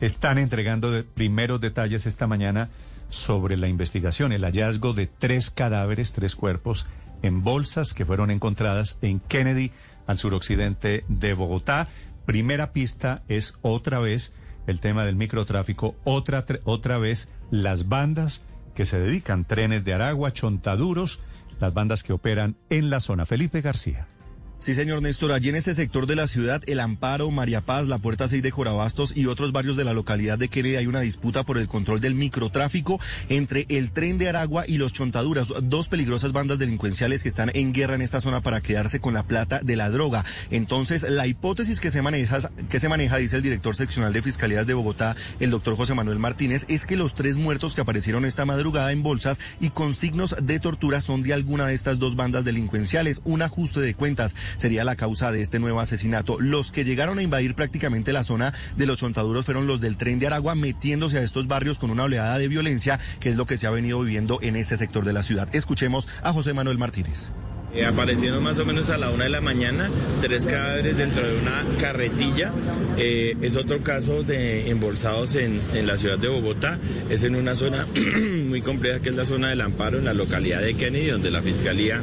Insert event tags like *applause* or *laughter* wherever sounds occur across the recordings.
están entregando primeros detalles esta mañana sobre la investigación, el hallazgo de tres cadáveres, tres cuerpos en bolsas que fueron encontradas en Kennedy, al suroccidente de Bogotá. Primera pista es otra vez el tema del microtráfico, otra, otra vez las bandas que se dedican, trenes de Aragua, chontaduros, las bandas que operan en la zona. Felipe García. Sí, señor Néstor, allí en ese sector de la ciudad, El Amparo, María Paz, la Puerta 6 de Corabastos y otros barrios de la localidad de Kennedy hay una disputa por el control del microtráfico entre el tren de Aragua y los Chontaduras, dos peligrosas bandas delincuenciales que están en guerra en esta zona para quedarse con la plata de la droga. Entonces, la hipótesis que se maneja, que se maneja, dice el director seccional de Fiscalías de Bogotá, el doctor José Manuel Martínez, es que los tres muertos que aparecieron esta madrugada en bolsas y con signos de tortura son de alguna de estas dos bandas delincuenciales. Un ajuste de cuentas sería la causa de este nuevo asesinato. Los que llegaron a invadir prácticamente la zona de los chontaduros fueron los del tren de Aragua metiéndose a estos barrios con una oleada de violencia, que es lo que se ha venido viviendo en este sector de la ciudad. Escuchemos a José Manuel Martínez. Eh, aparecieron más o menos a la una de la mañana tres cadáveres dentro de una carretilla. Eh, es otro caso de embolsados en, en, la ciudad de Bogotá. Es en una zona *clears throat* muy compleja que es la zona del Amparo, en la localidad de Kennedy, donde la fiscalía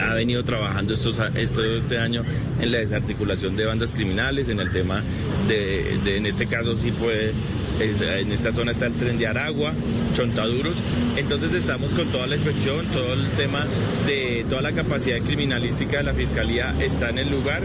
ha venido trabajando estos, este año en la desarticulación de bandas criminales, en el tema de, de en este caso sí puede, en esta zona está el tren de Aragua, Chontaduros, entonces estamos con toda la inspección, todo el tema de toda la capacidad criminalística de la Fiscalía está en el lugar.